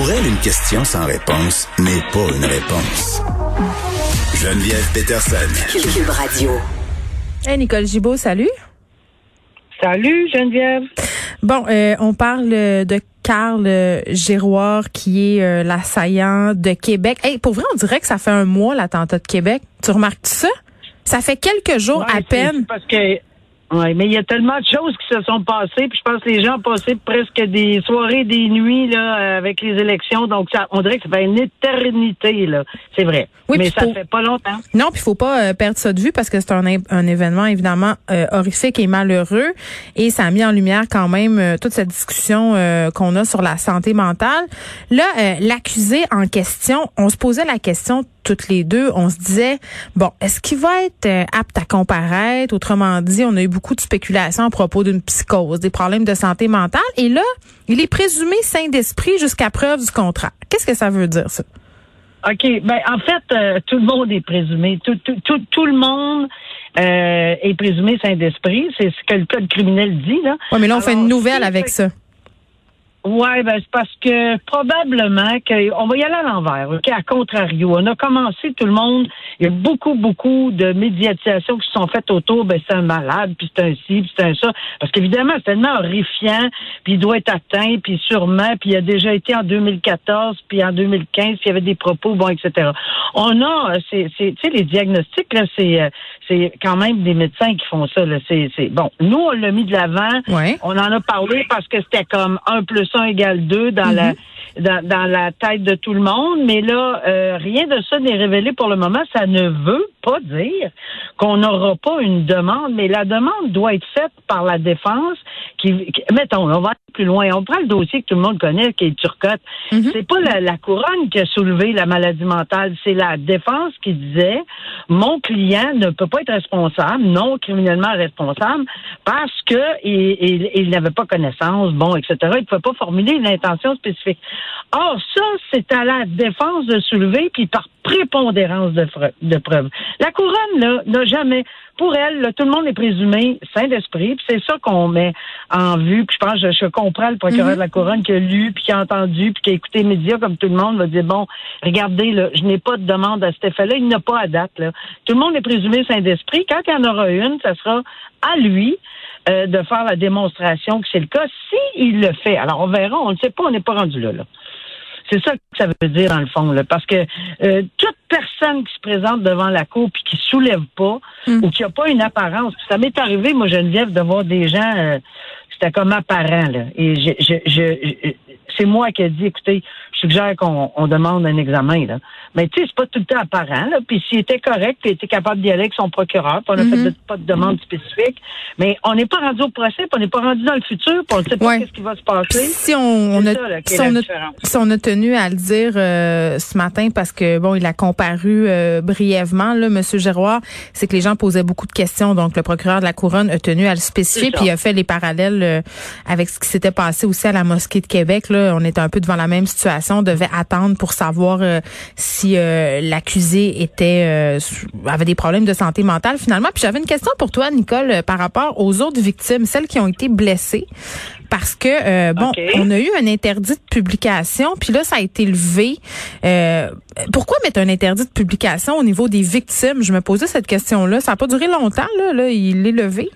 Pour elle, une question sans réponse n'est pas une réponse. Geneviève Peterson. Cube Radio. Hey Nicole Gibault, salut. Salut Geneviève. Bon, euh, on parle de Carl euh, Giroir qui est euh, l'assaillant de Québec. Hey, pour vrai, on dirait que ça fait un mois l'attentat de Québec. Tu remarques ça? Ça fait quelques jours Ouais, à peine. Parce que ouais, mais il y a tellement de choses qui se sont passées, puis je pense que les gens ont passé presque des soirées, des nuits là euh, avec les élections, donc ça, on dirait que ça fait une éternité là. C'est vrai. Oui, mais ça faut- fait pas longtemps. Non, puis faut pas euh, perdre ça de vue parce que c'est un, un événement évidemment euh, horrifique et malheureux et ça a mis en lumière quand même euh, toute cette discussion qu'on a sur la santé mentale. Là, l'accusé en question, on se posait la question toutes les deux, on se disait bon, est-ce qu'il va être euh, apte à comparaître? Autrement dit, on a eu beaucoup de spéculations à propos d'une psychose, des problèmes de santé mentale et là, il est présumé sain d'esprit jusqu'à preuve du contraire. Qu'est-ce que ça veut dire ça? OK. Ben, en fait, euh, tout le monde est présumé. Tout, tout, tout, tout le monde euh, est présumé saint d'esprit. C'est ce que le code criminel dit, là. Ouais, mais là on fait une nouvelle avec ça. Ouais, ben c'est parce que probablement que on va y aller à l'envers, ok, à contrario. On a commencé tout le monde, il y a beaucoup, beaucoup de médiatisation qui se sont faites autour, ben c'est un malade, puis c'est un ci, puis c'est un ça. Parce qu'évidemment, c'est tellement horrifiant, puis il doit être atteint, puis sûrement, puis il a déjà été en 2014, puis en 2015, puis il y avait des propos, bon, etc. On a, euh, c'est, c'est, tu sais, les diagnostics, là, c'est, euh, c'est quand même des médecins qui font ça, là. C'est, c'est, bon, nous, on l'a mis de l'avant. Ouais. On en a parlé parce que c'était comme 1 plus 1 égale 2 dans la dans, dans la tête de tout le monde, mais là, euh, rien de ça n'est révélé pour le moment. Ça ne veut pas dire qu'on n'aura pas une demande, mais la demande doit être faite par la défense. Qui, qui- mettons, on va aller plus loin. On prend le dossier que tout le monde connaît, qui est Turcotte. C'est pas la, la couronne qui a soulevé la maladie mentale, c'est la défense qui disait mon client ne peut pas être responsable, non criminellement responsable, parce que il, il- il n'avait pas connaissance, bon, etc. Il ne pouvait pas formuler une intention spécifique. Or, ça, c'est à la défense de soulever, puis par prépondérance de, de preuves. La couronne, là, n'a jamais, pour elle, là, tout le monde est présumé saint d'esprit, puis c'est ça qu'on met en vue. Puis je pense, je, je comprends le procureur de la couronne qui a lu, puis qui a entendu, puis qui a écouté les médias, comme tout le monde, va dire, bon, regardez, là, je n'ai pas de demande à cet effet-là, il n'a pas à date. Là. Tout le monde est présumé saint d'esprit. Quand il y en aura une, ça sera à lui euh, de faire la démonstration que c'est le cas, si il le fait. Alors, on verra, on ne sait pas, on n'est pas rendu là. là. C'est ça que ça veut dire dans le fond, là, parce que euh, toute personne qui se présente devant la cour puis qui soulève pas ou qui a pas une apparence, ça m'est arrivé, moi Geneviève, de voir des gens, euh, c'était comme apparent là, et je, je, je- je- c'est moi qui ai dit, écoutez, je suggère qu'on on demande un examen là, mais tu sais, c'est pas tout le temps apparent là, puis s'il était correct, puis il était capable d'y aller avec son procureur, puis on a fait de- pas de demande spécifique, mais on n'est pas rendu au procès, puis on n'est pas rendu dans le futur, puis on ne sait pas Ouais. qu'est-ce qui va se passer. Si on, a, ça, là, qui est si, la on a, différence. si on a tenu à le dire euh, ce matin parce que bon, il a comparu euh, brièvement là, Monsieur Giroir, c'est que les gens posaient beaucoup de questions. Donc le procureur de la couronne a tenu à le spécifier, puis il a fait les parallèles euh, avec ce qui s'était passé aussi à la mosquée de Québec. Là, on était un peu devant la même situation. On devait attendre pour savoir euh, si euh, l'accusé était euh, avait des problèmes de santé mentale finalement. Puis j'avais une question pour toi, Nicole, par rapport aux autres victimes, celles qui ont été blessées parce que bon, on a eu un interdit de publication, puis là ça a été levé. Euh, pourquoi mettre un interdit de publication au niveau des victimes? Je me posais cette question-là. Ça n'a pas duré longtemps là, là il est levé.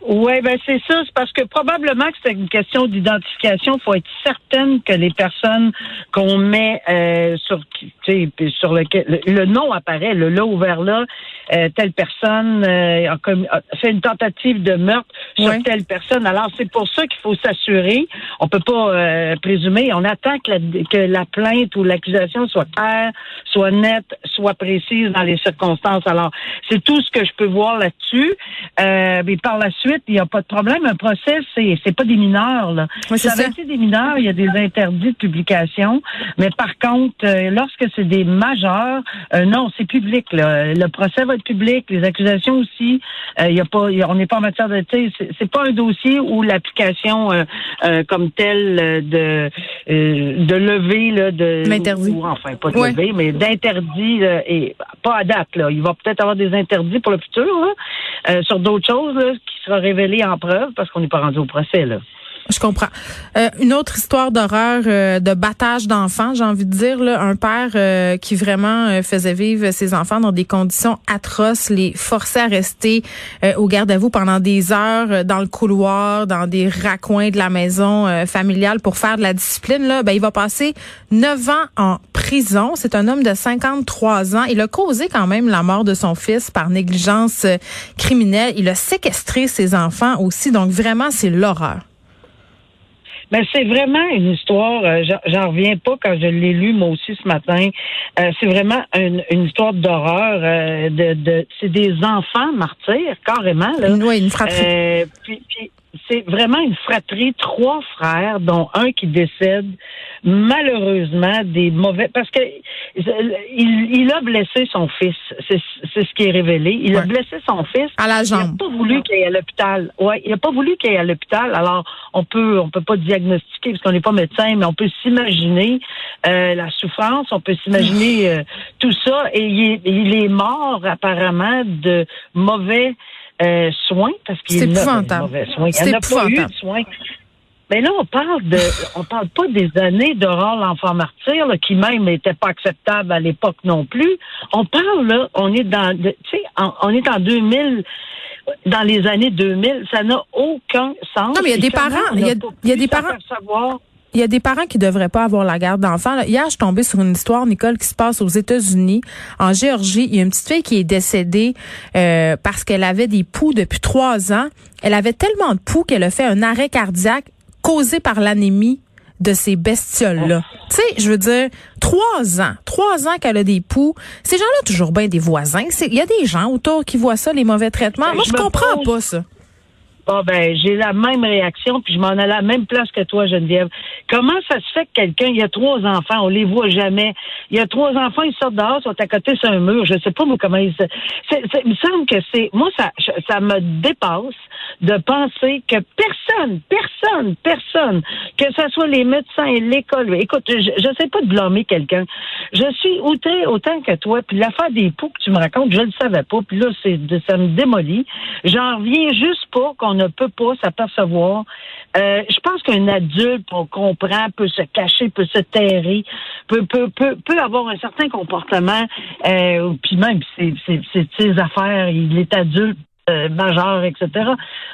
Oui, ben c'est ça. C'est parce que probablement que c'est une question d'identification. Il faut être certaine que les personnes qu'on met euh, sur, sur lequel le, le nom apparaît, le là ouvert là, euh, telle personne euh, a, fait une tentative de meurtre sur telle personne. Alors c'est pour ça qu'il faut s'assurer. On peut pas euh, présumer. On attend que la, que la plainte ou l'accusation soit claire, soit nette, soit précise dans les circonstances. Alors c'est tout ce que je peux voir là-dessus. Euh, mais par la suite, il n'y a pas de problème. Un procès, c'est c'est pas des mineurs. Là. Oui, ça avait été des mineurs, il y a des interdits de publication. Mais par contre, euh, lorsque c'est des majeurs, euh, non, c'est public. Là. Le procès va public, les accusations aussi. Euh, y a pas, il y a- on n'est pas en matière de, c'est- c'est pas un dossier où l'application euh, euh, comme telle euh, de de lever là, de L'interdit. ou- ou enfin pas de Ouais. lever, mais d'interdit et pas à date. Là. Il va peut-être avoir des interdits pour le futur là, sur d'autres choses là, qui sera révélé en preuve parce qu'on n'est pas rendu au procès là. Je comprends. Euh, une autre histoire d'horreur, euh, de battage d'enfants, j'ai envie de dire, là, un père euh, qui vraiment faisait vivre ses enfants dans des conditions atroces, les forçait à rester au garde à vous pendant des heures dans le couloir, dans des raccoins de la maison familiale pour faire de la discipline. Là, ben, il va passer neuf ans en prison. C'est un homme de 53 ans. Il a causé quand même la mort de son fils par négligence criminelle. Il a séquestré ses enfants aussi. Donc vraiment, c'est l'horreur. Mais c'est vraiment une histoire, euh, j'en reviens pas quand je l'ai lu moi aussi ce matin. Euh, c'est vraiment une, histoire d'horreur. Euh, de, de c'est des enfants martyrs, carrément. Là. Oui, une fratrie. puis, c'est vraiment une fratrie, trois frères, dont un qui décède malheureusement des mauvais parce que il, a blessé son fils. C'est ce qui est révélé. Il a blessé son fils. À la jambe. Il n'a pas voulu qu'il aille à l'hôpital. Ouais, il n'a pas voulu qu'il aille à l'hôpital. Alors on peut on peut pas diagnostiquer parce qu'on n'est pas médecin, mais on peut s'imaginer euh, la souffrance. On peut s'imaginer euh, tout ça. Et il il est mort apparemment de mauvais euh, soins parce qu'il y a mauvais soins. Il n'y a pas eu de soins. Mais là, on parle de, on parle pas des années d'horreur l'enfant martyr, qui même n'était pas acceptable à l'époque non plus. On parle là, on est dans, tu sais, on est en 2000, dans les années 2000, ça n'a aucun sens. Non, mais il y a des parents, il y a, y a des parents. Savoir il y a des parents qui devraient pas avoir la garde d'enfants. Hier, je suis tombée sur une histoire, Nicole, qui se passe aux États-Unis, en Géorgie. Il y a une petite fille qui est décédée euh, parce qu'elle avait des poux depuis trois ans. Elle avait tellement de poux qu'elle a fait un arrêt cardiaque causé par l'anémie de ces bestioles-là. Oh. Tu sais, je veux dire, trois ans, trois ans qu'elle a des poux. Ces gens-là, toujours bien des voisins. Il y a des gens autour qui voient ça, les mauvais traitements. Ben, Moi, je, comprends pas ça. Bon, ben, j'ai la même réaction, puis je m'en allais à la même place que toi, Geneviève. Comment ça se fait que quelqu'un, il y a trois enfants, on les voit jamais. Il y a trois enfants, ils sortent dehors, sont à côté sur un mur. Je sais pas, moi, comment ils se... il me semble que c'est... Moi, ça, ça me dépasse de penser que personne, personne, personne, que ce soit les médecins et l'école... Écoute, je, je sais pas de blâmer quelqu'un. Je suis outré autant que toi, puis l'affaire des poux que tu me racontes, je le savais pas, puis là, c'est, ça me démolit. J'en reviens juste pas qu'on ne peut pas s'apercevoir. Euh, je pense qu'un adulte, on comprend, peut se cacher, peut se terrer, peut, peut, peut, peut avoir un certain comportement, euh, puis même c'est ses affaires, il est adulte, euh, majeur, etc.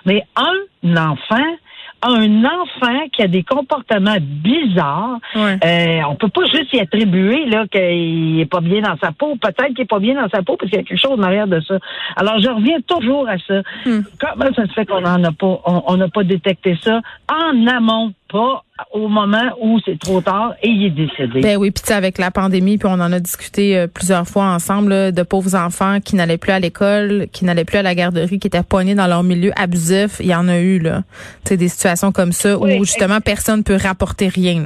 Mais un enfant, un enfant qui a des comportements bizarres, euh, on peut pas juste y attribuer là qu'il est pas bien dans sa peau. Peut-être qu'il est pas bien dans sa peau parce qu'il y a quelque chose en arrière de ça. Alors je reviens toujours à ça. Hmm. Comment ça se fait qu'on n'en a pas, on n'a pas détecté ça? En amont, pas au moment où c'est trop tard et il est décédé. Ben oui, puis avec la pandémie, puis on en a discuté euh, plusieurs fois ensemble de pauvres enfants qui n'allaient plus à l'école, qui n'allaient plus à la garderie, qui étaient poignés dans leur milieu abusif. Il y en a eu là, tu des situations comme ça où justement personne peut rapporter rien.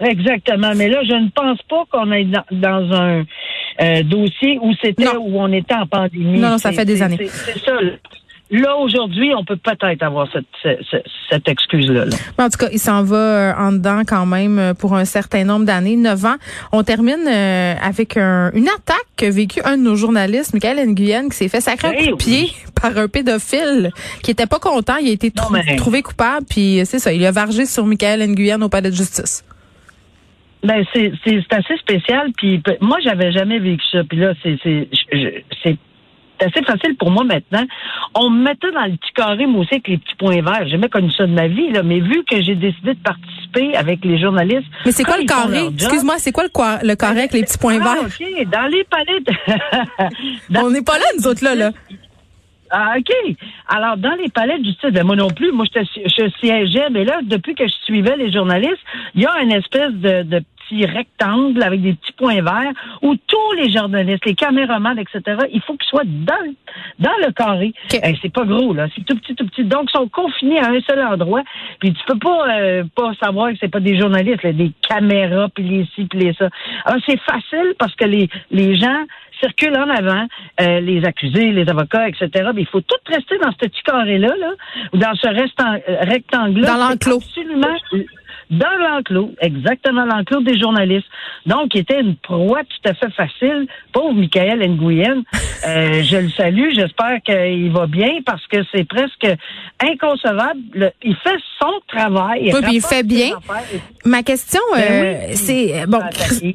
Exactement, mais là je ne pense pas qu'on est dans, un euh, dossier où c'était où on était en pandémie. Non, non, ça fait des années. C'est ça. Là, aujourd'hui, on peut peut-être avoir cette, cette, excuse-là. En tout cas, il s'en va euh, en dedans quand même euh, pour un certain nombre d'années, neuf ans. On termine euh, avec une attaque qu'a vécu un de nos journalistes, Michael Nguyen, qui s'est fait sacrer un coup de pied par un pédophile qui était pas content. Il a été trouvé coupable, puis c'est ça, il a vargé sur Michael Nguyen au palais de justice. Ben c'est assez spécial. Puis moi, j'avais jamais vécu ça. Puis là, c'est c'est c'est assez facile pour moi maintenant. On me mettait dans le petit carré, moi aussi, avec les petits points verts. J'ai jamais connu ça de ma vie, là. Mais vu que j'ai décidé de participer avec les journalistes. Mais c'est quoi le carré? Excuse-moi, c'est quoi le, le, carré avec les petits points ah, verts? OK. Dans les de... On n'est pas là, nous autres, là, là. Ah, OK. Alors, dans les palais de justice, ben, moi non plus, moi, je, je siégeais, mais là, depuis que je suivais les journalistes, il y a une espèce de, de rectangle avec des petits points verts où tous les journalistes, les caméramans, etc., il faut qu'ils soient dans, dans le carré. c'est pas gros, là. C'est tout petit, tout petit. Donc, ils sont confinés à un seul endroit. Puis tu peux pas, euh, pas savoir que c'est pas des journalistes, des caméras, puis les ci, puis les ça. Alors, c'est facile parce que les, les gens circulent en avant, euh, les accusés, les avocats, etc. Mais il faut tout rester dans ce petit carré-là, là, ou dans ce rectangle-là. Dans l'enclos. Absolument dans l'enclos, exactement l'enclos des journalistes. Donc, il était une proie tout à fait facile. Pauvre Michael Nguyen, euh, je le salue, j'espère qu'il va bien parce que c'est presque inconcevable. il fait son travail. Oui, puis il fait bien. Ma question, ben euh, c'est bon,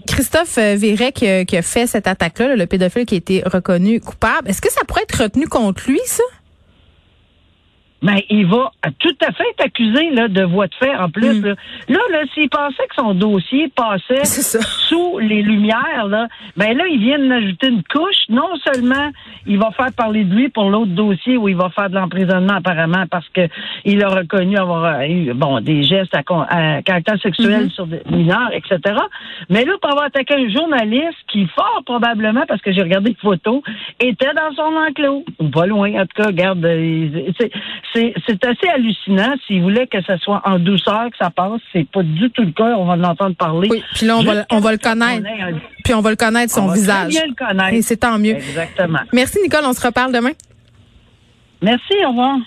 Christophe Véret qui, a fait cette attaque-là, le pédophile qui a été reconnu coupable. Est-ce que ça pourrait être retenu contre lui, ça? Mais il va tout à fait être accusé là, de voie de fait en plus. Hmm. Là, là, s'il pensait que son dossier passait sous les lumières, là, ben là, ils viennent d'ajouter une couche. Non seulement il va faire parler de lui pour l'autre dossier où il va faire de l'emprisonnement apparemment parce que il a reconnu avoir eu bon des gestes à, caractère sexuel hmm. sur des mineurs, etc. Mais là, pour avoir attaqué un journaliste qui, fort probablement, parce que j'ai regardé les photos, était dans son enclos. Pas loin, en tout cas, regarde, euh, c'est assez hallucinant. S'il voulait que ça soit en douceur, que ça passe, c'est pas du tout le cas. On va l'entendre parler. Oui, puis là, on va, on va le connaître. Puis on va le connaître, son visage. bien le connaître. Et c'est tant mieux. Exactement. Merci, Nicole. On se reparle demain. Merci. Au revoir.